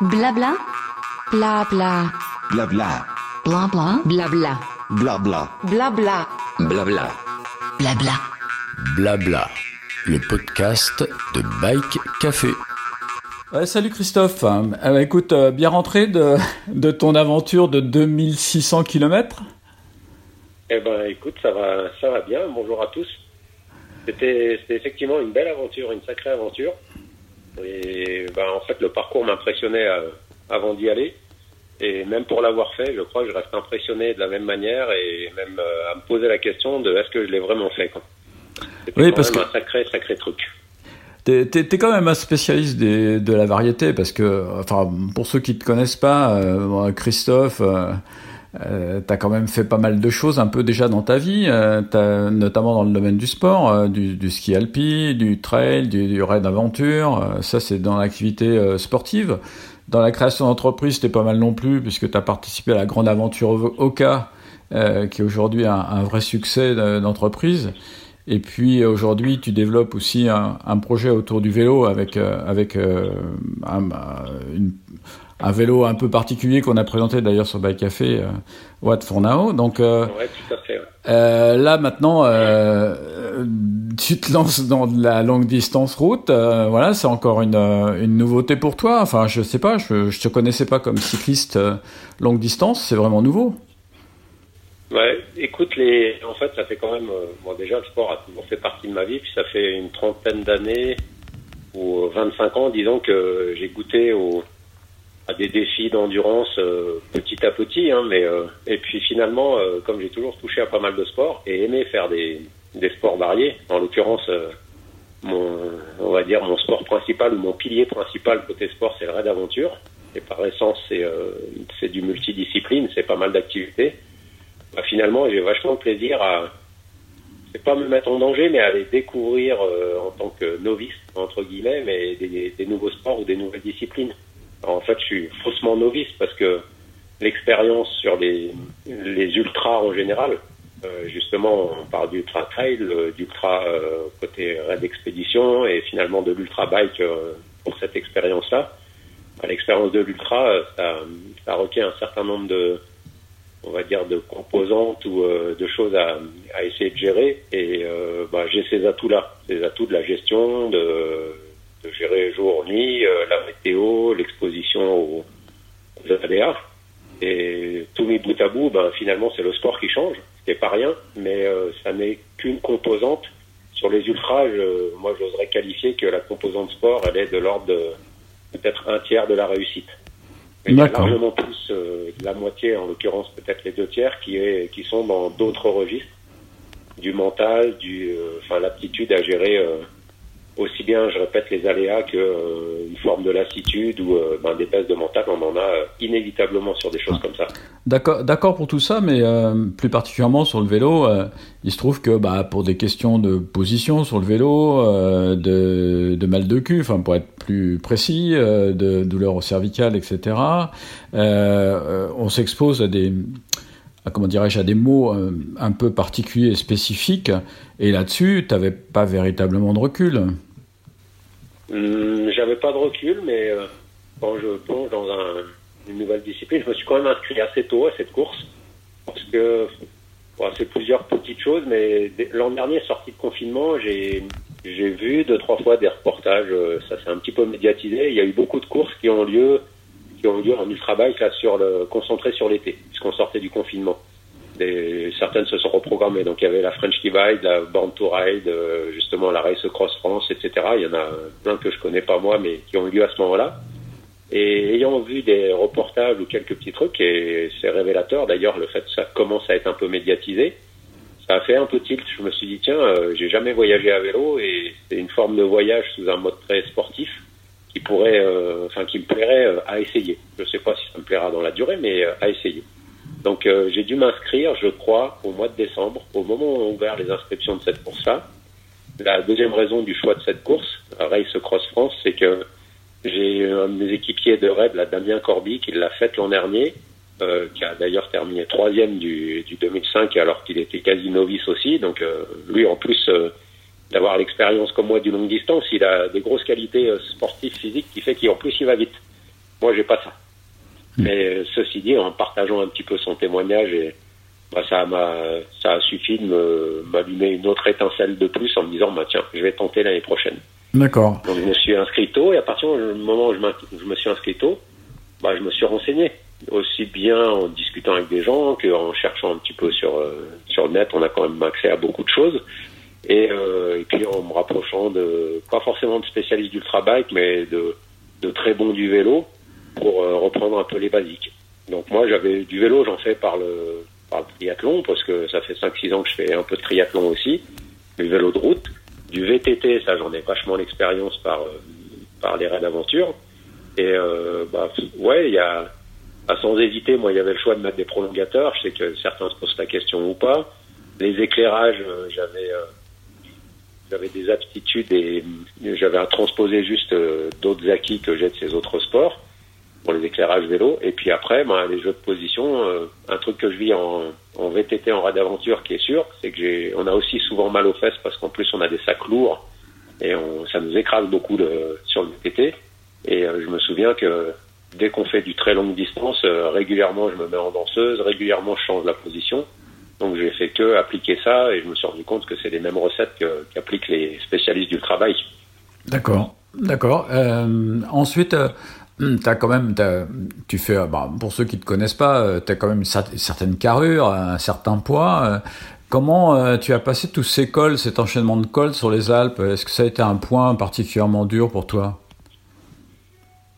Blabla. Blabla. Blabla. Blabla. Blabla. Blabla. Blabla. Blabla. Blabla. Blabla. Le podcast de Bike Café. Ouais, salut Christophe. Euh, bah, écoute, euh, bien rentré de, de ton aventure de 2600 km Eh ben, écoute, ça va, ça va bien. Bonjour à tous. C'était c'était effectivement une belle aventure, une sacrée aventure. Et ben, en fait, le parcours m'impressionnait euh, avant d'y aller. Et même pour l'avoir fait, je crois que je reste impressionné de la même manière et même euh, à me poser la question de est-ce que je l'ai vraiment fait. C'était Oui, quand parce même que- un sacré, sacré truc. T'es t'es- t'es quand même un spécialiste des- de la variété parce que, enfin, pour ceux qui te connaissent pas, euh, Christophe, euh, euh, t'as quand même fait pas mal de choses un peu déjà dans ta vie, euh, notamment dans le domaine du sport, euh, du, ski alpi, du trail, du, raid aventure. euh, ça, c'est dans l'activité sportive. Dans la création d'entreprise, t'es pas mal non plus puisque t'as participé à la grande aventure Oka, qui est aujourd'hui un, vrai succès de- d'entreprise. Et puis aujourd'hui, tu développes aussi un, projet autour du vélo avec avec un, une- un vélo un peu particulier qu'on a présenté d'ailleurs sur Bike Café, euh, Watt for Now. Donc euh, Ouais, tout à fait. ouais. euh, là maintenant, euh, tu te lances dans de la longue distance route. voilà, c'est encore une, une nouveauté pour toi. Enfin, je sais pas, je, je te connaissais pas comme cycliste longue distance. C'est vraiment nouveau. Ouais, écoute, les... en fait, ça fait quand même. Bon, déjà, le sport a toujours fait partie de ma vie, puis ça fait une trentaine d'années ou euh, 25 ans, disons, que j'ai goûté au... à des défis d'endurance euh, petit à petit. Hein, mais, euh, Et puis finalement, euh, comme j'ai toujours touché à pas mal de sports et aimé faire des, sports variés, en l'occurrence, mon, on va dire mon sport principal ou mon pilier principal côté sport, c'est le raid aventure. Et par essence, c'est c'est du multidiscipline, c'est pas mal d'activités bah, finalement, j'ai vachement de plaisir à, c'est pas me mettre en danger, mais à les découvrir en tant que novice, entre guillemets, des, des nouveaux sports ou des nouvelles disciplines. En fait, je suis faussement novice parce que l'expérience sur les, les ultras en général, euh, justement, on parle d'ultra trail, euh, d'ultra euh, côté raid expédition et finalement de l'ultra bike euh, pour cette expérience-là. L'expérience de l'ultra, euh, ça, ça requiert un certain nombre de, on va dire, de composantes ou de choses à, à essayer de gérer. Et bah, j'ai ces atouts-là, ces atouts de la gestion, de, de gérer jour-nuit, euh, la météo, l'exposition aux, aux aléas. Et tout mis bout à bout, ben, finalement, c'est le sport qui change, ce qui n'est pas rien, mais euh, ça n'est qu'une composante. Sur les ultras, je- moi, j'oserais qualifier que la composante sport, elle est de l'ordre de peut-être un tiers de la réussite. Mais il y a largement plus euh, la moitié, en l'occurrence peut-être les deux tiers, qui, est, qui sont dans d'autres registres, du mental, du, euh, enfin l'aptitude à gérer euh, aussi bien, je répète, les aléas que euh, une forme de lassitude ou euh, ben, des baisses de mental. On en a euh, inévitablement sur des choses comme ça. D'accord, d'accord pour tout ça, mais euh, plus particulièrement sur le vélo, il se trouve que bah, pour des questions de position sur le vélo, de, de mal de cul, enfin pour être plus précis, de douleurs au cervical, etc. on s'expose à des comment dirais-je à des mots un peu particuliers et spécifiques, et là-dessus, tu n'avais pas véritablement de recul. Hum, J'avais pas de recul, mais euh, quand je plonge dans un- une nouvelle discipline, je me suis quand même inscrit assez tôt à cette course parce que c'est plusieurs petites choses, mais l'an dernier, sorti de confinement, j'ai j'ai vu deux trois fois des reportages. euh, Ça s'est un petit peu médiatisé. Il y a eu beaucoup de courses qui ont lieu qui ont lieu en ultra bike sur concentré sur l'été puisqu'on sortait du confinement. Certaines se sont reprogrammées. Donc il y avait la French Divide, la Born to Ride, euh, justement la Race Cross France, etc. Il y en a plein que je connais pas moi, mais qui ont eu lieu à ce moment-là. Et ayant vu des reportages ou quelques petits trucs, et c'est révélateur d'ailleurs le fait que ça commence à être un peu médiatisé, ça a fait un peu tilt. Je me suis dit tiens, euh, j'ai jamais voyagé à vélo et c'est une forme de voyage sous un mode très sportif qui pourrait, euh, enfin qui me plairait euh, à essayer. Je sais pas si ça me plaira dans la durée, mais à essayer. Donc euh, j'ai dû m'inscrire, je crois, au mois de décembre, au moment où on a ouvert les inscriptions de cette course-là. La deuxième raison du choix de cette course, Race Cross France, c'est que j'ai un de mes équipiers de raid, Damien Corby, qui l'a fait l'an dernier, euh, qui a d'ailleurs terminé troisième du, du 2005 alors qu'il était quasi novice aussi. Donc euh, lui, en plus euh, d'avoir l'expérience comme moi du longue distance, il a des grosses qualités euh, sportives, physiques, qui fait qu'en plus il va vite. moi, j'ai pas ça. Mais euh, ceci dit, en partageant un petit peu son témoignage, et, bah, ça m'a, ça a suffi de me- m'allumer une autre étincelle de plus en me disant, bah, tiens, je vais tenter l'année prochaine. D'accord. Donc je me suis inscrit tôt et à partir du moment où je, me suis inscrit tôt, bah, je me suis renseigné. Aussi bien en discutant avec des gens qu'en cherchant un petit peu sur, euh, sur le net, on a quand même accès à beaucoup de choses. Et, euh, et puis en me rapprochant de, pas forcément de spécialistes d'ultra bike, mais de, de très bons du vélo pour euh, reprendre un peu les basiques. Donc moi j'avais du vélo, j'en fais par le, triathlon parce que ça fait 5-6 ans que je fais un peu de triathlon aussi, du vélo de route. Du VTT, ça j'en ai vachement l'expérience par, euh, par les raids d'aventure. Et euh, bah, ouais, il y a, bah, sans hésiter, moi il y avait le choix de mettre des prolongateurs. Je sais que certains se posent la question ou pas. Les éclairages, euh, j'avais j'avais des aptitudes et j'avais à transposer juste d'autres acquis que j'ai de ces autres sports pour les éclairages vélo. Et puis après, ben, les jeux de position, euh, un truc que je vis en, en VTT, en raid d'aventure, qui est sûr, c'est que j'ai, on a aussi souvent mal aux fesses parce qu'en plus on a des sacs lourds et on, ça nous écrase beaucoup de, sur le VTT. Et euh, je me souviens que dès qu'on fait du très longue distance, euh, régulièrement je me mets en danseuse, régulièrement je change la position. Donc j'ai fait que appliquer ça et je me suis rendu compte que c'est les mêmes recettes que- qu'appliquent les spécialistes du travail. D'accord. D'accord. Ensuite, t'as quand même, t'as- tu fais, euh, bah, pour ceux qui te connaissent pas, tu as quand même une cer- certaine carrure, un certain poids. euh, comment euh, tu as passé tous ces cols, cet enchaînement de cols sur les Alpes? Est-ce que ça a été un point particulièrement dur pour toi?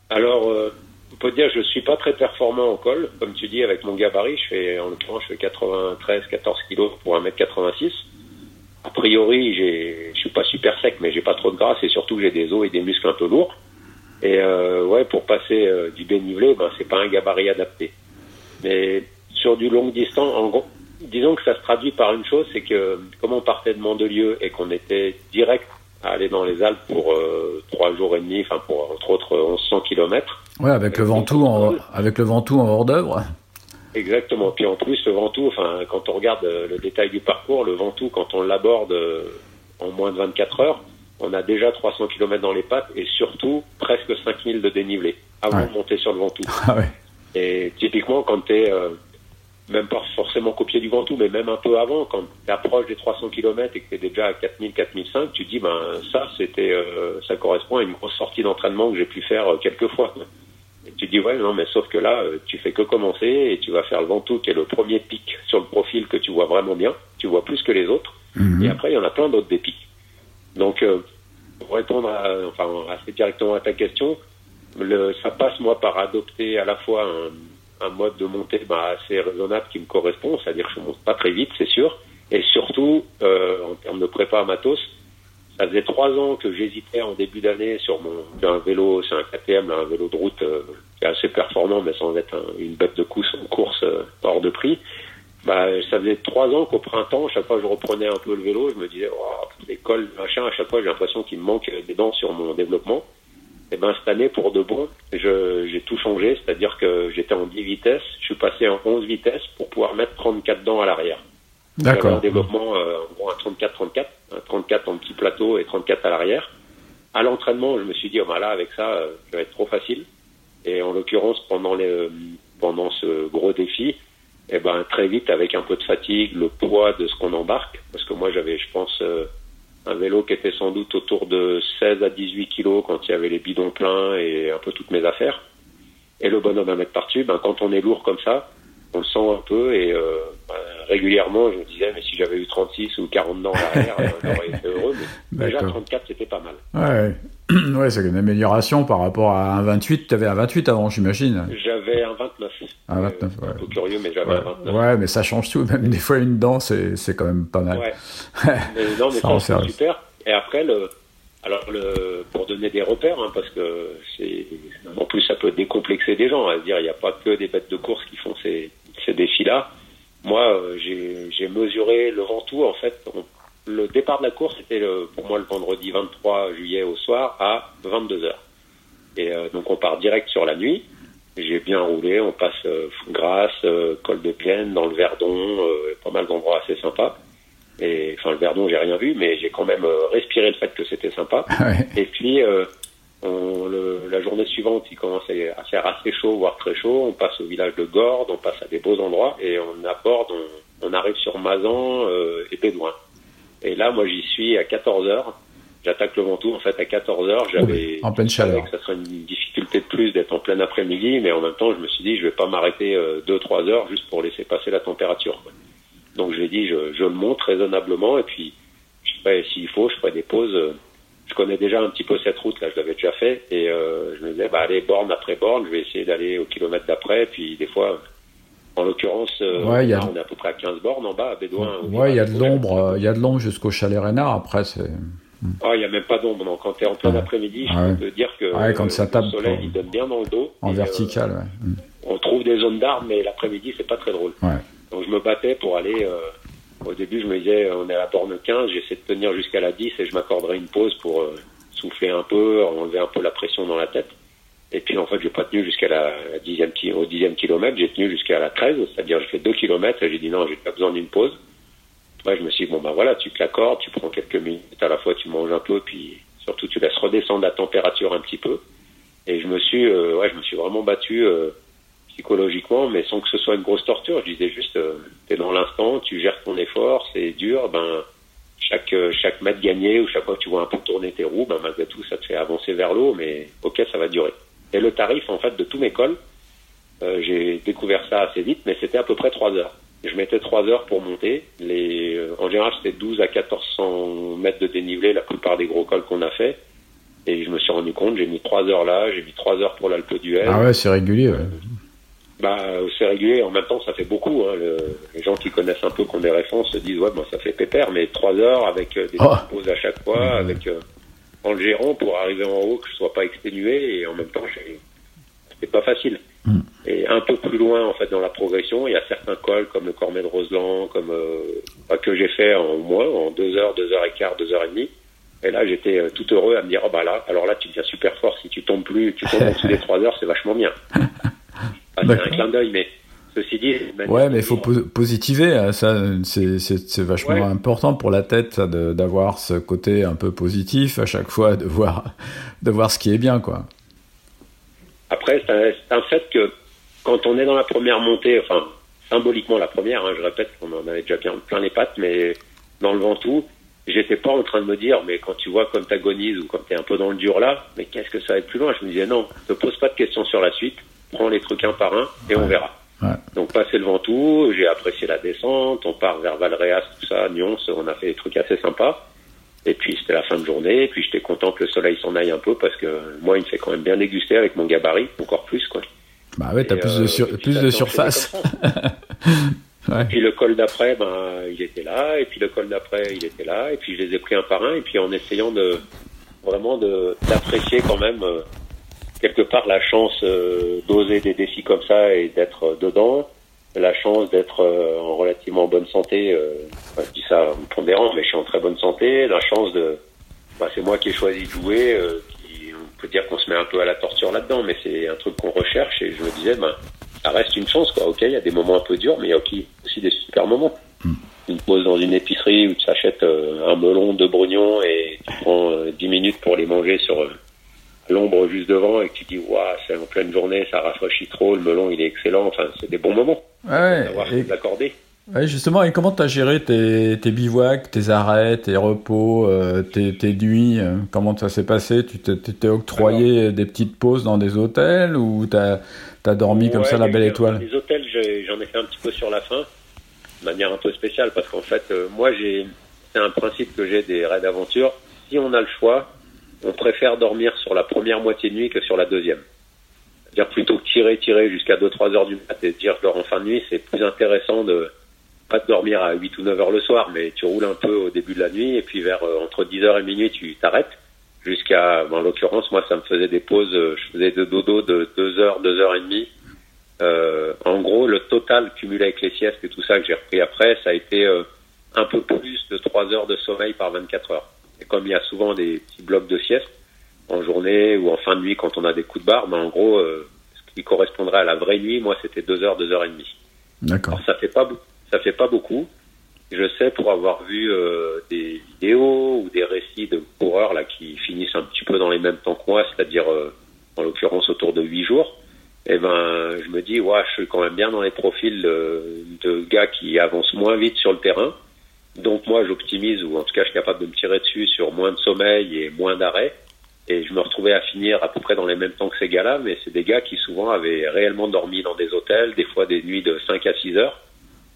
Alors, euh, on peut dire que je suis pas très performant en col. Comme tu dis, avec mon gabarit, je fais, en l'occurrence, je fais 93, 14 kilos pour 1m86. A priori, je suis pas super sec, mais j'ai pas trop de grâce et surtout j'ai des os et des muscles un peu lourds. Et euh, ouais, pour passer euh, du dénivelé, ben c'est pas un gabarit adapté. Mais sur du longue distance, en gros, disons que ça se traduit par une chose, c'est que comme on partait de Mandelieu et qu'on était direct à aller dans les Alpes pour euh, trois jours et demi, enfin pour entre autres 1100 kilomètres. Ouais, avec le Ventoux, en, avec le Ventoux en hors d'œuvre. Exactement. Puis en plus, le Ventoux, enfin, quand on regarde le détail du parcours, le Ventoux, quand on l'aborde en moins de 24 heures, on a déjà 300 km dans les pattes et surtout presque 5000 de dénivelé avant Ouais. de monter sur le Ventoux. Ah ouais. Et typiquement, quand tu es, même pas forcément copié du Ventoux, mais même un peu avant, quand tu approches des 300 km et que tu es déjà à 4000, 4005, tu te dis, ben ça, c'était, euh, ça correspond à une grosse sortie d'entraînement que j'ai pu faire euh, quelques fois. Et tu te dis, ouais, non, mais sauf que là, euh, tu fais que commencer et tu vas faire le Ventoux, qui est le premier pic sur le profil que tu vois vraiment bien. Tu vois plus que les autres. Mhm. Et après, il y en a plein d'autres des pics. Donc, euh, pour répondre à, enfin, assez directement à ta question, le, ça passe moi par adopter à la fois un, un mode de montée bah, assez raisonnable qui me correspond, c'est-à-dire que je monte pas très vite, c'est sûr, et surtout euh, en termes de prépa matos, ça faisait trois ans que j'hésitais en début d'année sur mon un vélo, c'est un KTM, là, un vélo de route euh, assez performant, mais sans être un- une bête de course, course euh, hors de prix. Bah, ça faisait trois ans qu'au printemps, chaque fois que je reprenais un peu le vélo, je me disais, oh, les cols, machin, à chaque fois j'ai l'impression qu'il me manque des dents sur mon développement. Et ben cette année, pour de bon, j'ai tout changé, c'est-à-dire que j'étais en 10 vitesses, je suis passé en 11 vitesses pour pouvoir mettre 34 dents à l'arrière. J'avais un D'accord. développement euh, en gros un 34-34, un 34 en petit plateau et 34 à l'arrière. À l'entraînement, je me suis dit, oh, bah là, avec ça, euh, ça va être trop facile. Et en l'occurrence, pendant, les, euh, pendant ce gros défi, eh ben, très vite, avec un peu de fatigue, le poids de ce qu'on embarque, parce que moi, j'avais, je pense, euh, un vélo qui était sans doute autour de 16 à 18 kilos quand il y avait les bidons pleins et un peu toutes mes affaires. Et le bonhomme à mettre par-dessus, ben, quand on est lourd comme ça, on le sent un peu et euh, ben, régulièrement, je me disais, mais si j'avais eu 36 ou 40 dents à l'arrière, euh, j'aurais été heureux. Mais déjà, D'accord. 34, c'était pas mal. Ouais, ouais c'est une amélioration par rapport à un 28. Tu avais un 28 avant, j'imagine. J'avais un 29. Un 29, C'est ouais. Un peu curieux, mais j'avais Ouais. un 29. ouais, mais ça change tout. Même des fois, une dent, c'est c'est quand même pas mal. Ouais. Mais non, mais Ça c'est super. Et après, le, alors le, pour donner des repères, hein, parce que c'est, en plus, ça peut décomplexer des gens. À se dire, il n'y a pas que des bêtes de course qui font ces, ces défis-là. Moi, euh, j'ai, j'ai mesuré le Ventoux. En fait, on- le départ de la course était le, pour moi le vendredi 23 juillet au soir à 22 heures. Et euh, donc, on part direct sur la nuit. J'ai bien roulé. On passe euh, Grasse, euh, col de Plaine, dans le Verdon, euh, pas mal d'endroits assez sympas. Et enfin, le Verdon, j'ai rien vu, mais j'ai quand même euh, respiré le fait que c'était sympa. Ouais. Et puis, euh, On, le- la journée suivante, il commence à à faire assez chaud, voire très chaud. On passe au village de Gordes, on passe à des beaux endroits et on aborde, on, on arrive sur Mazan euh, et Bédouin. Et là, moi, j'y suis à 14 heures. J'attaque le Ventoux, en fait, à 14 heures. J'avais, en pleine chaleur. que ça serait une difficulté de plus d'être en plein après-midi, mais en même temps, je me suis dit, je vais pas m'arrêter 2-3 heures juste pour laisser passer la température. quoi. Donc, je l'ai dit, je, je le monte raisonnablement et puis, s'il faut, je ferai des pauses. euh, Je connais déjà un petit peu cette route, là, je l'avais déjà fait, et euh, je me disais, bah, allez, borne après borne, je vais essayer d'aller au kilomètre d'après, puis des fois, en l'occurrence, euh, Ouais, a- on est à peu près à 15 bornes en bas, à Bédouin. Ouais, il y a de l'ombre, euh, il y a de l'ombre jusqu'au chalet Rénard. Après, c'est. Ah, il n'y a même pas d'ombre. Quand tu es en plein après-midi, je Ah peux te dire que Ouais, quand ça euh, tape le soleil, il donne bien dans le dos. En Et, vertical, ouais. Euh, on trouve des zones d'arbres, mais l'après-midi, c'est pas très drôle. Ouais. Donc je me battais pour aller. euh, au début, je me disais, on est à la borne 15, j'essaie de tenir jusqu'à la 10 et je m'accorderai une pause pour euh, souffler un peu, enlever un peu la pression dans la tête. Et puis en fait, j'ai pas tenu jusqu'à la, dixième, au dixième kilomètre, j'ai tenu jusqu'à la 13, c'est-à-dire j'ai fait 2 kilomètres j'ai dit non, j'ai pas besoin d'une pause. Ouais, je me suis dit, bon ben voilà, tu te l'accordes, tu prends quelques minutes à la fois, tu manges un peu, puis surtout tu laisses redescendre la température un petit peu. Et je me suis, euh, ouais, je me suis vraiment battu euh, psychologiquement, mais sans que ce soit une grosse torture. Je disais juste, euh, t'es dans l'instant, tu gères ton effort, c'est dur, ben chaque euh, chaque mètre gagné ou chaque fois que tu vois un peu tourner tes roues, ben malgré tout, ça te fait avancer vers l'eau, mais ok, ça va durer. Et le tarif, en fait, de tous mes cols, euh, j'ai découvert ça assez vite, mais c'était à peu près trois heures. Je mettais trois heures pour monter. Les, euh, en général, c'était 12 à 1400 mètres de dénivelé, la plupart des gros cols qu'on a fait. Et je me suis rendu compte, j'ai mis trois heures là, j'ai mis trois heures pour l'Alpe d'Huez. Ah ouais, c'est régulier. ouais. Bah, c'est régulier. En même temps, ça fait beaucoup. Hein. Le- les gens qui connaissent un peu, qui ont des références, se disent ouais, bon, ça fait pépère, mais trois heures avec euh, des Oh. pauses à chaque fois, Mhm. avec euh, en le gérant pour arriver en haut, que je sois pas exténué et en même temps, c'est pas facile. Mhm. Et un peu plus loin, en fait, dans la progression, il y a certains cols comme le Cormet de Roseland, comme euh, bah, que j'ai fait en moins, en deux heures, deux heures et quart, deux heures et demie. Et là, j'étais euh, tout heureux à me dire, oh bah là, alors là, tu deviens super fort. Si tu tombes plus, tu tombes en dessous des trois heures, c'est vachement bien. Ah, c'est un clin d'œil, mais ceci dit, Ouais, mais il faut po- positiver. hein, Ça, c'est vachement Ouais. important pour la tête d'avoir ce côté un peu positif à chaque fois, de voir, de voir ce qui est bien, quoi. Après, c'est un, fait que quand on est dans la première montée, enfin, symboliquement la première, hein, je répète qu'on en avait déjà bien plein les pattes, mais dans le Ventoux, j'étais pas en train de me dire, mais quand tu vois comme t'agonises ou quand t'es un peu dans le dur là, mais qu'est-ce que ça va être plus loin? Je me disais, non, ne pose pas de questions sur la suite, prends les trucs un par un et on verra. Donc passer le Ventoux, j'ai apprécié la descente, on part vers Valréas, tout ça, Nyons, on a fait des trucs assez sympas. Et puis c'était la fin de journée, et puis j'étais content que le soleil s'en aille un peu parce que moi il me fait quand même bien déguster avec mon gabarit, encore plus quoi. Bah ouais, t'as Et, plus, euh, de, sur- et plus de surface. Ouais. Puis le col d'après, ben il était là, et puis le col d'après il était là, et puis je les ai pris un par un, et puis en essayant de vraiment de d'apprécier quand même euh, quelque part la chance euh, d'oser des défis comme ça et d'être euh, dedans, la chance d'être euh, en relativement bonne santé. euh, enfin, je dis ça en pondérant, mais je suis en très bonne santé. La chance de, bah, c'est moi qui ai choisi de jouer. euh, qui, on peut dire qu'on se met un peu à la torture là-dedans, mais c'est un truc qu'on recherche. Et je me disais, ben ça reste une chance, quoi. Ok, il y a des moments un peu durs, mais il y a aussi des super moments. Une pause dans une épicerie où tu achètes un melon, deux brugnons et tu prends euh, 10 minutes pour les manger sur l'ombre juste devant et que tu dis, waouh, c'est en pleine journée, ça rafraîchit trop, le melon il est excellent. Enfin, c'est des bons moments. Ouais, D'avoir et- d'accordé. ouais, justement, et comment t'as géré tes, tes bivouacs, tes arrêts, tes repos, euh, tes, tes nuits euh, Comment ça s'est passé? Tu t'es- tu octroyé des petites pauses dans des hôtels ou t'as as dormi comme ça la belle étoile? Les hôtels, j'en ai fait un petit peu sur la fin, de manière un peu spéciale, parce qu'en fait, euh, moi, j'ai, c'est un principe que j'ai des raids d'aventure. Si on a le choix, on préfère dormir sur la première moitié de nuit que sur la deuxième. C'est-à-dire plutôt tirer, tirer jusqu'à 2-3 heures du mat et dire je dors en fin de nuit, c'est plus intéressant de pas de dormir à 8 ou 9 heures le soir, mais tu roules un peu au début de la nuit et puis vers euh, entre 10 heures et minuit tu t'arrêtes jusqu'à, en l'occurrence moi ça me faisait des pauses, euh, je faisais de dodo de 2 heures, 2 heures et demie. Euh, en gros le total cumulé avec les siestes et tout ça que j'ai repris après, ça a été un peu plus de 3 heures de sommeil par 24 heures. Et comme il y a souvent des petits blocs de sieste en journée ou en fin de nuit quand on a des coups de barre, ben en gros euh, ce qui correspondrait à la vraie nuit, moi c'était 2 heures, 2 heures et demie. D'accord. Alors ça fait pas ça fait pas beaucoup, je sais pour avoir vu euh, des vidéos ou des récits de coureurs là qui finissent un petit peu dans les mêmes temps que moi, c'est-à-dire euh, en l'occurrence autour de 8 jours. Et ben, je me dis, ouais, je suis quand même bien dans les profils de, de gars qui avancent moins vite sur le terrain. Donc moi, j'optimise ou en tout cas, je suis capable de me tirer dessus sur moins de sommeil et moins d'arrêt. Et je me retrouvais à finir à peu près dans les mêmes temps que ces gars-là, mais c'est des gars qui souvent avaient réellement dormi dans des hôtels, des fois des nuits de 5 à 6 heures,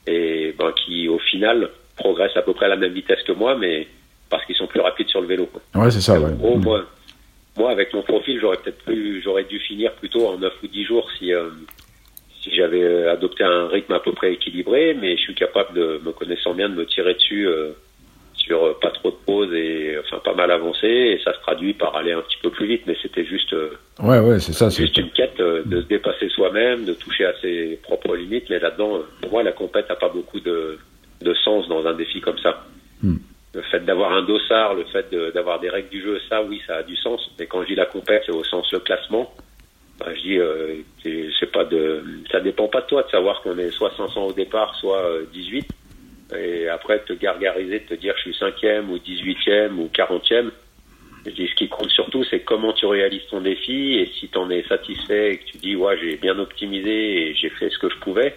et ben, qui au final progressent à peu près à la même vitesse que moi, mais parce qu'ils sont plus rapides sur le vélo. Quoi. Ouais, c'est ça, ouais. En gros, moi, moi, avec mon profil, j'aurais peut-être plus, j'aurais dû finir plutôt en 9 ou 10 jours si, euh, si j'avais euh, adopté un rythme à peu près équilibré, mais je suis capable de, me connaissant bien, de me tirer dessus euh, sur euh, pas trop de pauses et enfin pas mal avancé, et ça se traduit par aller un petit peu plus vite, mais c'était juste, euh, Ouais, ouais, c'est ça. c'est- juste une quête euh, de se dépasser soi-même, de toucher à ses propres limites, mais là-dedans, pour moi, la compète n'a pas beaucoup de, de sens dans un défi comme ça. Hmm. Le fait d'avoir un dossard, le fait de- d'avoir des règles du jeu, ça, oui, ça a du sens. Mais quand je dis la compète, c'est au sens le classement. Bah, je dis, euh, c'est c'est pas de, ça dépend pas de toi de savoir qu'on est soit 500 au départ, soit euh, 18. Et après, te gargariser, te dire je suis cinquième ou 18e ou 40e. Je dis, ce qui compte surtout, c'est comment tu réalises ton défi et si tu en es satisfait et que tu dis, ouais, j'ai bien optimisé et j'ai fait ce que je pouvais,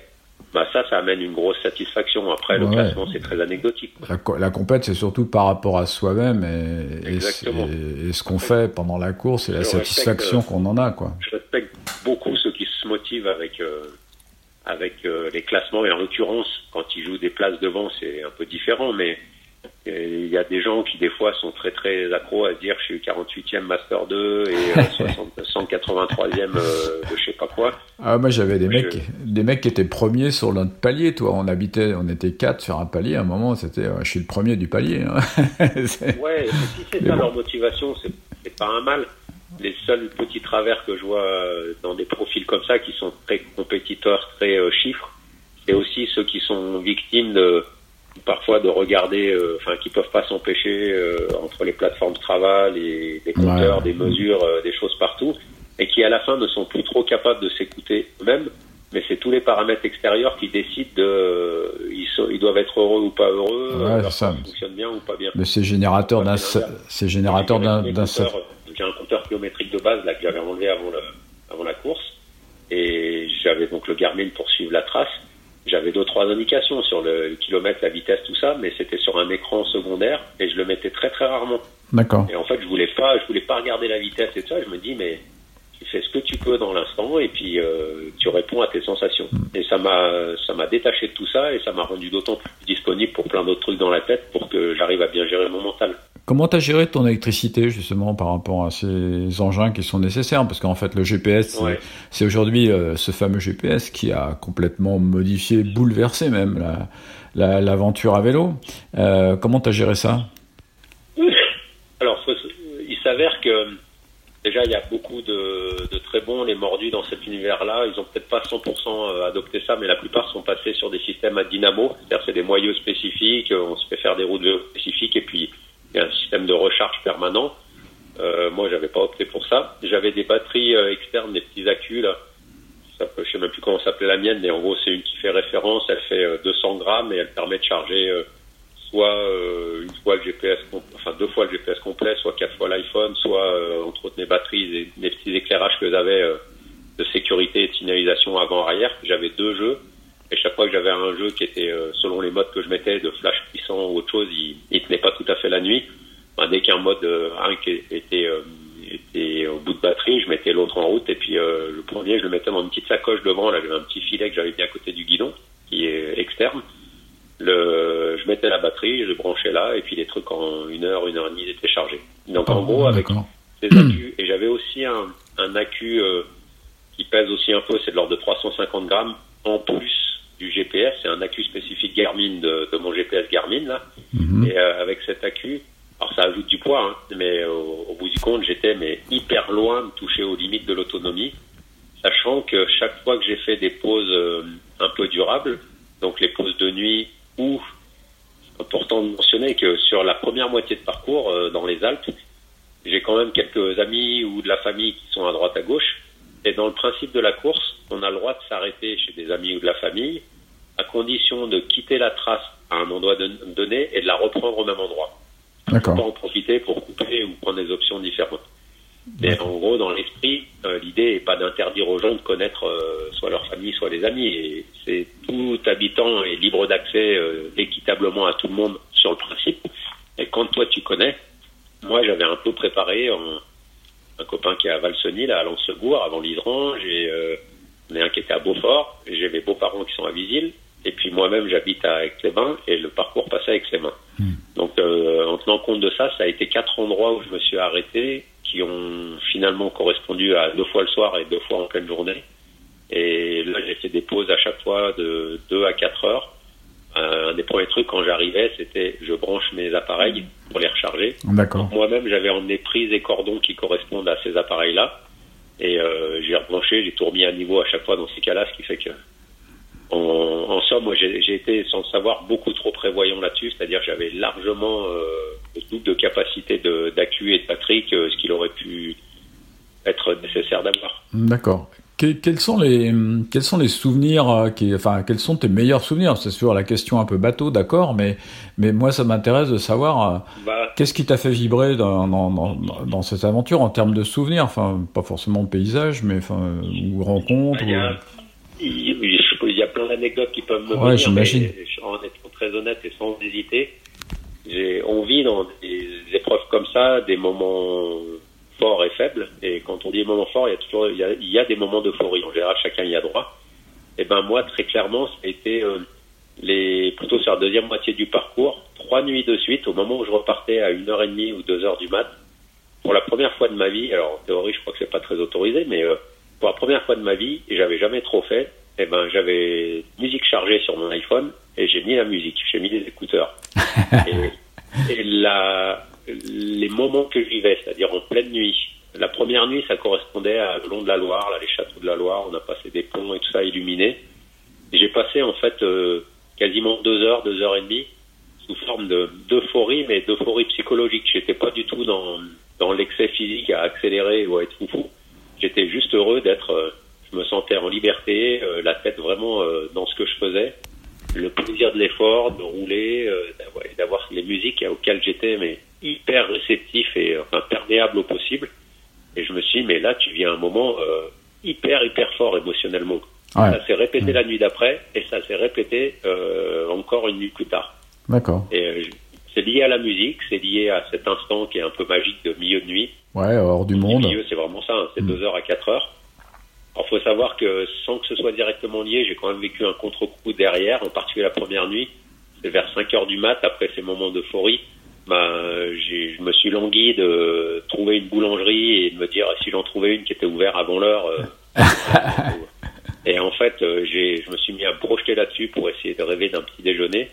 bah ça, ça amène une grosse satisfaction. Après, le Ouais. classement, c'est très anecdotique. La, co- la compète, c'est surtout par rapport à soi-même et, et, Exactement. et- et ce qu'on fait pendant la course et la satisfaction respecte, qu'on en a, quoi. je respecte beaucoup ceux qui se motivent avec euh, avec euh, les classements et en l'occurrence quand ils jouent des places devant c'est un peu différent mais euh, il y a des gens qui des fois sont très très accros à dire je suis 48e master 2 et euh, 60 183e euh, de je sais pas quoi Ah, moi, j'avais des Je- mecs, des mecs qui étaient premiers sur notre palier, toi. On habitait, on était quatre sur un palier. À un moment, c'était, euh, je suis le premier du palier. hein. Ouais, si c'est ça bon. leur motivation, c'est c'est pas un mal. Les seuls petits travers que je vois euh, dans des profils comme ça, qui sont très compétiteurs, très euh, chiffres, c'est aussi ceux qui sont victimes de parfois de regarder, euh, enfin qui peuvent pas s'empêcher euh, entre les plateformes Strava, les, les compteurs, Ouais. des mesures, euh, des choses partout, et qui à la fin ne sont plus trop capables de s'écouter eux-mêmes. Mais c'est tous les paramètres extérieurs qui décident de, ils, sont- ils doivent être heureux ou pas heureux, Ouais, leur ça. fonctionne bien ou pas bien. Mais c'est générateur d'un, C'est générateur d'un, J'ai un compteur- kilométrique de base là que j'avais enlevé avant, le, avant la course et j'avais donc le Garmin pour suivre la trace. J'avais deux trois indications sur le, kilomètre, la vitesse, tout ça, mais c'était sur un écran secondaire et je le mettais très très rarement. D'accord. Et en fait, je voulais pas, je voulais pas regarder la vitesse et tout ça. Je me dis mais tu fais ce que tu peux dans l'instant et puis euh, tu réponds à tes sensations. Et ça m'a ça m'a détaché de tout ça et ça m'a rendu d'autant plus disponible pour plein d'autres trucs dans la tête pour que j'arrive à bien gérer mon mental. Comment t'as géré ton électricité justement par rapport à ces engins qui sont nécessaires? Parce qu'en fait, le GPS, c'est- Ouais. c'est aujourd'hui euh, ce fameux GPS qui a complètement modifié, bouleversé même la- la- l'aventure à vélo. Euh, comment t'as géré ça? Alors, il s'avère que déjà il y a beaucoup de, de très bons, les mordus dans cet univers-là. Ils ont peut-être pas 100% adopté ça, mais la plupart sont passés sur des systèmes à dynamo, c'est-à-dire c'est des moyeux spécifiques. On se fait faire des routes spécifiques et puis un système de recharge permanent. Euh, moi, j'avais pas opté pour ça. J'avais des batteries euh, externes, des petits accus là. Ça peut, je sais même plus comment s'appelait la mienne, mais en gros c'est une qui fait référence. Elle fait euh, 200 grammes et elle permet de charger euh, soit euh, une fois le GPS, enfin deux fois le GPS complet, soit quatre fois l'iPhone, soit euh, entre autres mes batteries et les petits éclairages que j'avais euh, de sécurité et de signalisation avant-arrière. J'avais deux jeux et chaque fois que j'avais un jeu qui était euh, selon les modes que je mettais de flash puissant ou autre chose, il, il tenait pas tout à fait la nuit. Ben, dès qu'un mode euh, un qui était euh, était au bout de batterie, je mettais l'autre en route et puis euh, le premier je le mettais dans une petite sacoche devant. Là j'avais un petit filet que j'avais mis à côté du guidon qui est externe. Le, je mettais la batterie, je le branchais là, et puis les trucs en une heure, une heure et demie, ils étaient chargés. Donc en gros, avec ces accus, et j'avais aussi un, un accu euh, qui pèse aussi un peu, c'est de l'ordre de 350 grammes, en plus du GPS, c'est un accu spécifique Garmin de, de mon GPS Garmin là, Mhm. et euh, avec cet accu, alors ça ajoute du poids, hein, mais au, au bout du compte, j'étais mais hyper loin de toucher aux limites de l'autonomie, sachant que chaque fois que j'ai fait des pauses euh, un peu durables, donc les pauses de nuit ou important de mentionner que sur la première moitié de parcours euh, dans les Alpes, j'ai quand même quelques amis ou de la famille qui sont à droite à gauche. Et dans le principe de la course, on a le droit de s'arrêter chez des amis ou de la famille, à condition de quitter la trace à un endroit don- donné et de la reprendre au même endroit. Pas D'accord. en profiter pour couper ou prendre des options différentes. Mais en gros, dans l'esprit, euh, l'idée n'est pas d'interdire aux gens de connaître euh, soit leur famille, soit les amis. Et c'est tout habitant est libre d'accès euh, équitablement à tout le monde sur le principe. Et quand toi tu connais, moi j'avais un peu préparé en- un copain qui est à Valseny, là, à Lens-Segour, avant l'Hydran. J'ai euh, un qui était à Beaufort. J'ai mes beaux-parents qui sont à Visil. Et puis moi-même, j'habite à Aix-les-Bains et le parcours passait à Aix-les-Bains. Donc, euh, en tenant compte de ça, ça a été quatre endroits où je me suis arrêté qui ont finalement correspondu à deux fois le soir et deux fois en pleine journée. Et là, j'ai fait des pauses à chaque fois de deux à quatre heures. Euh, un des premiers trucs quand j'arrivais, c'était je branche mes appareils pour les recharger. D'accord. Moi-même, j'avais emmené prises et cordons qui correspondent à ces appareils-là. Et euh, j'ai rebranché, j'ai tout remis à niveau à chaque fois dans ces cas-là, ce qui fait que, en, en somme, moi, j'ai été, sans le savoir, beaucoup trop prévoyant là-dessus. C'est-à-dire j'avais largement euh, le double de capacité d'accu et de batterie que ce qu'il aurait pu être nécessaire d'avoir. D'accord. Que- quels sont les quels sont les souvenirs euh, qui enfin quels sont tes meilleurs souvenirs? C'est sûr la question un peu bateau, d'accord, mais mais moi ça m'intéresse de savoir euh, Bah, qu'est-ce qui t'a fait vibrer dans, dans, dans, dans cette aventure en termes de souvenirs, enfin pas forcément de paysage, mais enfin ou rencontres. Il y a, ou- il, y a plein d'anecdotes qui peuvent me Ouais, venir, j'imagine. en étant très honnête et sans hésiter, j'ai, on vit dans des épreuves comme ça, des moments forts et faibles. Et quand on dit moments forts, il y a toujours, il y a, il y a des moments d'euphorie. En général, chacun y a droit. Et ben moi, très clairement, été euh, les, plutôt sur la deuxième moitié du parcours, trois nuits de suite, au moment où je repartais à une heure et demie ou deux heures du mat, pour la première fois de ma vie, alors en théorie, je crois que c'est pas très autorisé, mais euh, pour la première fois de ma vie, et j'avais jamais trop fait, eh ben j'avais musique chargée sur mon iPhone et j'ai mis la musique, j'ai mis des écouteurs. et et la, les moments que je vivais, c'est-à-dire en pleine nuit, la première nuit, ça correspondait à le long de la Loire, là, les châteaux de la Loire, on a passé des ponts et tout ça illuminé. Et j'ai passé en fait euh, quasiment deux heures, deux heures et demie, sous forme de d'euphorie, mais d'euphorie psychologique. J'étais pas du tout dans, dans l'excès physique à accélérer ou à être foufou. J'étais juste heureux d'être, euh, je me sentais en liberté, euh, la tête vraiment euh, dans ce que je faisais. Le plaisir de l'effort, de rouler, euh, d'avoir les musiques auxquelles j'étais mais hyper réceptif et euh, enfin, perméable au possible. Et je me suis dit, mais là, tu viens à un moment euh, hyper, hyper fort émotionnellement. Ouais. Ça s'est répété la nuit d'après et ça s'est répété euh, encore une nuit plus tard. D'accord. Et c'est lié à la musique, c'est lié à cet instant qui est un peu magique de milieu de nuit. Ouais, hors du monde. milieu, c'est vraiment ça, hein, c'est Mm. deux heures à 4 heures. Alors, faut savoir que sans que ce soit directement lié, j'ai quand même vécu un contre-coup derrière, en particulier la première nuit. C'est vers 5 heures du mat, après ces moments d'euphorie. Ben, j'ai- je me suis langui de trouver une boulangerie et de me dire si j'en trouvais une qui était ouverte avant l'heure. euh, et en fait, euh, j'ai, je me suis mis à me projeter là-dessus pour essayer de rêver d'un petit déjeuner.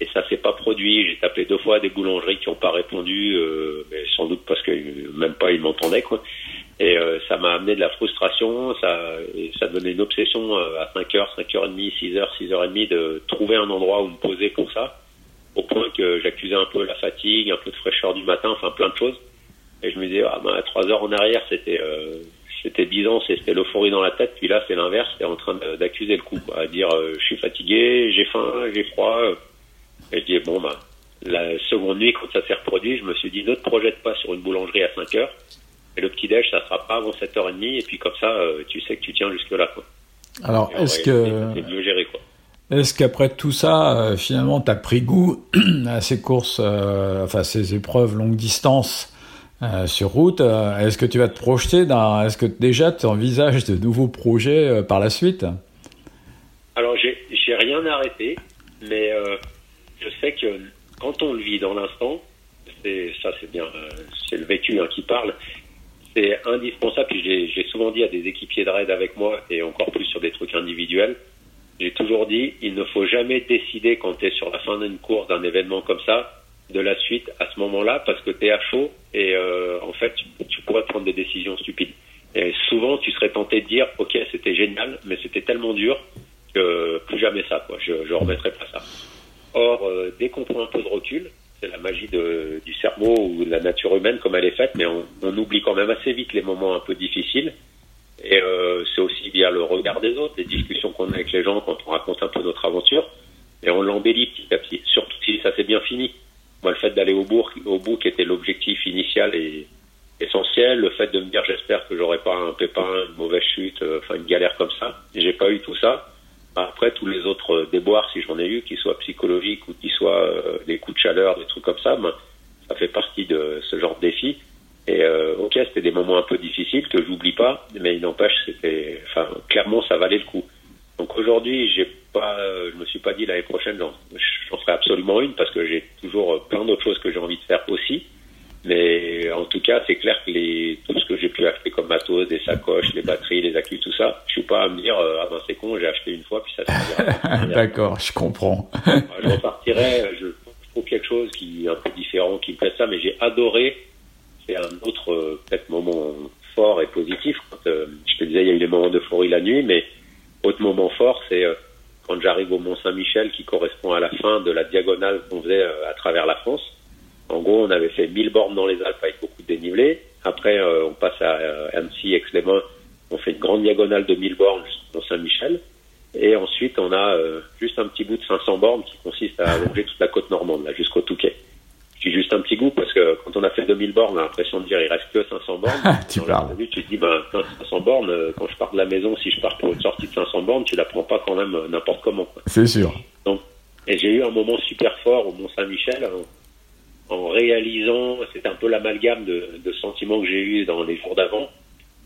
Et ça s'est pas produit. J'ai tapé deux fois des boulangeries qui n'ont pas répondu, euh, mais sans doute parce que même pas ils m'entendaient quoi. Et euh, ça m'a amené de la frustration, ça, ça devenait une obsession à 5h, 5h30, 6h, 6h30 de trouver un endroit où me poser pour ça, au point que j'accusais un peu la fatigue, un peu de fraîcheur du matin, enfin plein de choses. Et je me disais, ah ben, à 3 heures en arrière, c'était euh, c'était 10 ans, c'était l'euphorie dans la tête, puis là c'est l'inverse, c'est en train d'accuser le coup, quoi, à dire euh, je suis fatigué, j'ai faim, j'ai froid. Et je dis, bon, ben, la seconde nuit, quand ça s'est reproduit, je me suis dit, ne te projette pas sur une boulangerie à 5 heures. Et le petit-déj, ça sera pas avant 7h30, et puis comme ça, euh, tu sais que tu tiens jusque-là. Quoi. Alors, est-ce que C'est mieux géré, quoi. Est-ce qu'après tout ça, euh, finalement, tu as pris goût à ces courses, euh, enfin ces épreuves longue distance euh, sur route Est-ce que tu vas te projeter dans Est-ce que déjà tu envisages de nouveaux projets par la suite? Alors, j'ai rien arrêté, mais je sais que quand on le vit dans l'instant, ça, c'est bien, c'est le vécu hein, qui parle. C'est indispensable. Puis j'ai souvent dit à des équipiers de raid avec moi, et encore plus sur des trucs individuels, j'ai toujours dit, il ne faut jamais décider quand tu es sur la fin d'une course, d'un événement comme ça, de la suite à ce moment-là, parce que tu es à chaud et euh, en fait, tu, pourrais prendre des décisions stupides. Et souvent, tu serais tenté de dire, ok, c'était génial, mais c'était tellement dur que plus jamais ça, quoi. Je, je remettrai pas ça. Or, euh, dès qu'on prend un peu de recul, c'est la magie du cerveau ou de la nature humaine comme elle est faite, mais on oublie quand même assez vite les moments un peu difficiles. Et euh, c'est aussi via le regard des autres, les discussions qu'on a avec les gens quand on raconte un peu notre aventure. et on l'embellit petit à petit. Surtout si ça s'est bien fini. Moi, le fait d'aller au bout, au bout, qui était l'objectif initial et essentiel, le fait de me dire j'espère que j'aurai pas un pépin, une mauvaise chute, euh, enfin une galère comme ça. J'ai pas eu tout ça. Après, tous les autres euh, déboires, si j'en ai eu, qu'ils soient psychologiques ou qu'ils soient euh, des coups de chaleur, des trucs comme ça, ben, ça fait partie de ce genre de défi. Et euh, ok, c'était des moments un peu difficiles que j'oublie pas, mais il n'empêche, c'était, enfin, clairement, ça valait le coup. Donc aujourd'hui, j'ai pas, je me suis pas dit l'année prochaine, j'en, ferai absolument une parce que j'ai toujours plein d'autres choses que j'ai envie de faire aussi. Mais en tout cas, c'est clair que les, tout ce que j'ai pu acheter comme matos, des sacoches, les batteries, les accus, tout ça, je suis pas à me dire, euh, ah ben c'est con, j'ai acheté une fois, puis ça servira. D'accord, je comprends. je repartirais, je trouve quelque chose qui est un peu différent, qui me plaît ça, mais j'ai adoré. C'est un autre euh, moment fort et positif. Euh, je te disais, il y a eu les moments d'euphorie la nuit, mais autre moment fort, c'est euh, quand j'arrive au Mont Saint-Michel, qui correspond à la fin de la diagonale qu'on faisait à travers la France. En gros, on avait fait 1000 bornes dans les Alpes avec beaucoup de dénivelé. Après, on passe à Annecy, Aix-les-Bains. On fait une grande diagonale de 1000 bornes jusqu'au Saint-Michel. Et ensuite, on a juste un petit bout de 500 bornes qui consiste à allonger toute la côte normande, là, jusqu'au Touquet. Dis juste un petit goût parce que quand on a fait 2000 bornes, on a l'impression de dire il reste que 500 bornes. Tu Dans parles. vue, tu te dis, ben, 500 bornes, euh, quand je pars de la maison, si je pars pour une sortie de 500 bornes, tu la prends pas quand même euh, n'importe comment. C'est sûr. Et j'ai eu un moment super fort au Mont Saint-Michel en, en réalisant, c'est un peu l'amalgame de, de sentiments que j'ai eu dans les jours d'avant,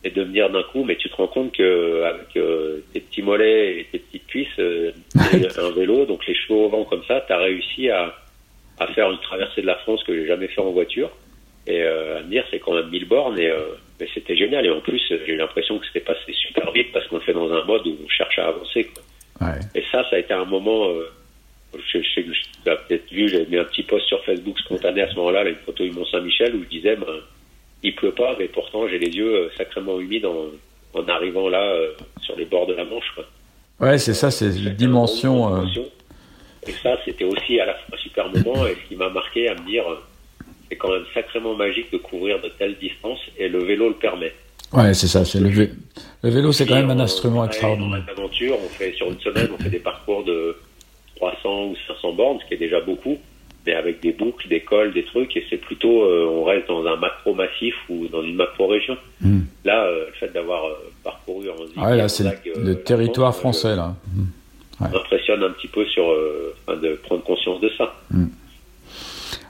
et de me dire d'un coup, mais tu te rends compte que avec euh, tes petits mollets et tes petites cuisses, euh, un vélo, donc les cheveux au vent comme ça, tu as réussi à, à faire une traversée de la France que j'ai jamais fait en voiture, et euh, à me dire c'est quand même 1000 bornes, et euh, mais c'était génial. Et en plus, j'ai eu l'impression que c'était passé super vite parce qu'on le fait dans un mode où on cherche à avancer. Quoi. Ouais. Et ça, ça a été un moment. Euh, je, sais que tu l'as peut-être vu, j'avais mis un petit post sur Facebook spontané à ce moment-là, là, une photo du Mont Saint-Michel où je disais, ben, il pleut pas, mais pourtant j'ai les yeux sacrément humides en, en arrivant là sur les bords de la Manche. Quoi. Ouais, c'est ça, c'est une dimension. un moment euh, d'émotion. Et ça, c'était aussi à la fois un super moment et ce qui m'a marqué à me dire, euh, c'est quand même sacrément magique de couvrir de telles distances et le vélo le permet. Ouais, c'est ça. C'est le, vé- le vélo, c'est quand même un En- instrument extraordinaire. En aventure, on fait sur une semaine, on fait des parcours de 300 ou 500 bornes, ce qui est déjà beaucoup, mais avec des boucles, des cols, des trucs, et c'est plutôt, euh, on reste dans un macro massif ou dans une macro région. Hmm. Là, euh, le fait d'avoir euh, parcouru en zig Ah ouais, là, c'est le, territoire France, français, là. Hmm. Euh, m'impressionne un petit peu sur, euh, de prendre conscience de ça.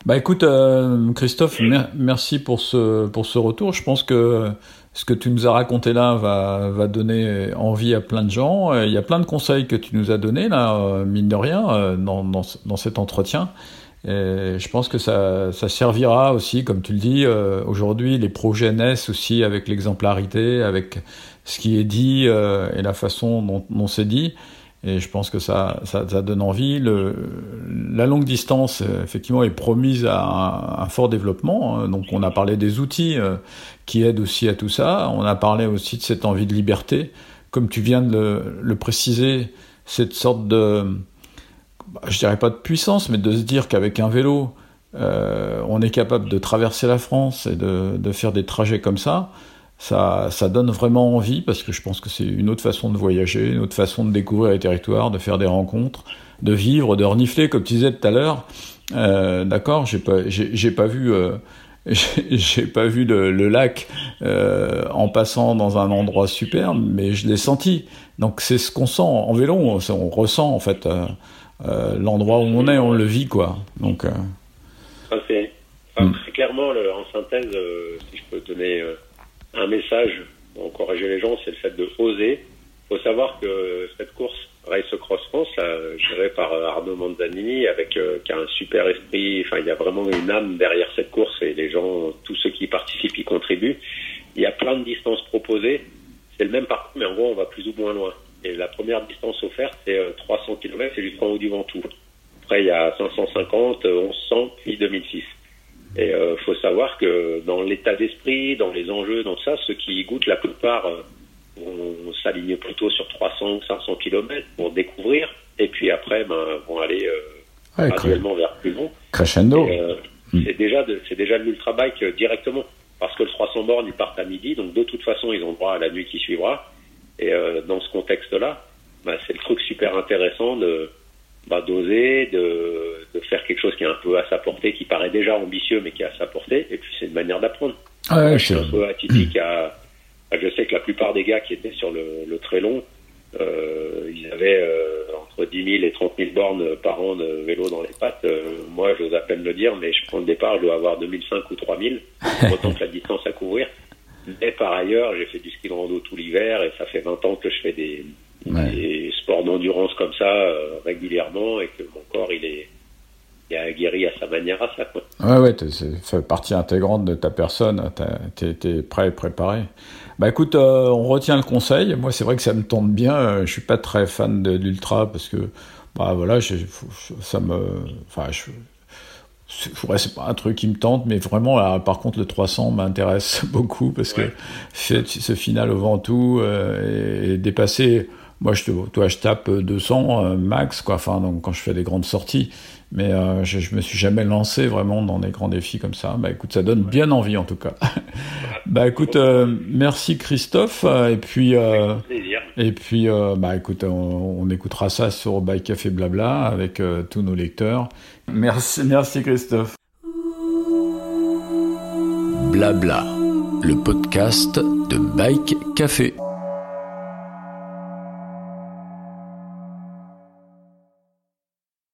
Bah écoute, euh, Christophe, mer- merci pour ce, pour ce retour. Je pense que ce que tu nous as raconté là va, va donner envie à plein de gens. Euh, Il y a plein de conseils que tu nous as donnés, là, mine de rien, dans, dans, ce- dans cet entretien. Et je pense que ça, ça servira aussi, comme tu le dis, euh, aujourd'hui, les projets naissent aussi avec l'exemplarité, avec ce qui est dit euh, et la façon dont, dont c'est dit. Et je pense que ça, ça, donne envie. La longue distance, euh, effectivement, est promise à un, fort développement. hein. Donc, on a parlé des outils euh, qui aident aussi à tout ça. On a parlé aussi de cette envie de liberté. Comme tu viens de le, préciser, cette sorte de, bah, je dirais pas de puissance, mais de se dire qu'avec un vélo, euh, on est capable de traverser la France et de faire des trajets comme ça. Ça, ça donne vraiment envie parce que je pense que c'est une autre façon de voyager, une autre façon de découvrir les territoires, de faire des rencontres, de vivre, de renifler, comme tu disais tout à l'heure. Euh, D'accord, j'ai pas, j'ai pas vu, euh, j'ai pas vu le, le lac euh, en passant dans un endroit superbe, mais je l'ai senti. Donc c'est ce qu'on sent en vélo, on, on ressent en fait l'endroit où on est, on le vit quoi. Donc Enfin, c'est, enfin, Mm. Très clairement, le- en synthèse, si je peux donner un message pour encourager les gens, c'est le fait de oser. Il faut savoir que cette course Race Cross France, gérée par euh, Arnaud Manzanini, avec euh, qui a un super esprit, enfin il y a vraiment une âme derrière cette course et les gens, tous ceux qui participent, y contribuent. Il y a plein de distances proposées. C'est le même parcours, mais en gros on va plus ou moins loin. Et la première distance offerte, c'est euh, 300 km, c'est jusqu'en haut du Ventoux. Après, il y a 550, euh, 1100, puis 2006. Et euh, faut savoir que dans l'état d'esprit, dans les enjeux, dans ça, ceux qui y goûtent, la plupart euh, vont s'aligner plutôt sur 300 ou 500 km pour découvrir, et puis après, ben, vont aller euh, ouais, graduellement vers plus long. crescendo. Euh, Mm. C'est déjà de, c'est déjà de l'ultra bike euh, directement, parce que le 300 bornes ils partent à midi, donc de toute façon ils ont droit à la nuit qui suivra. Et euh, dans ce contexte-là, bah, c'est le truc super intéressant de bah, d'oser, de, de faire quelque chose qui est un peu à sa portée, qui paraît déjà ambitieux, mais qui est à sa portée. Et puis c'est une manière d'apprendre. Ah ouais, je suis un peu atypique à, à- Je sais que la plupart des gars qui étaient sur le, le très long, euh, ils avaient euh, entre 10 000 et 30 000 bornes par an de vélo dans les pattes. Euh, moi, j'ose à peine le dire, mais je prends le départ, je dois avoir 2005 ou 3000, autant que la distance à couvrir. Mais par ailleurs, j'ai fait du ski de rando tout l'hiver et ça fait 20 ans que je fais des, Ouais. des sports d'endurance comme ça euh, régulièrement et que mon corps, il est, il est aguerri à sa manière à ça. Quoi. Ouais, ouais, c'est fait partie intégrante de ta personne. T'es prêt et préparé. Bah écoute, euh, on retient le conseil. Moi, c'est vrai que ça me tente bien. Euh, Je suis pas très fan de, de l'ultra parce que, bah voilà, ça me, enfin, je, c'est ouais, c'est pas un truc qui me tente, mais vraiment, là, par contre, le 300 m'intéresse beaucoup parce Ouais. que ce final au Ventoux euh, et dépasser. Moi, je, te- toi, je tape 200 euh, max, quoi. Enfin, donc quand je fais des grandes sorties, mais euh, je, je me suis jamais lancé vraiment dans des grands défis comme ça. Bah écoute, ça donne bien envie en tout cas. bah écoute, euh, merci Christophe, euh, et puis euh, et puis euh, bah écoute, on, on écoutera ça sur Bike Café Blabla avec euh, tous nos lecteurs. Merci, merci Christophe. Blabla, le podcast de Bike Café.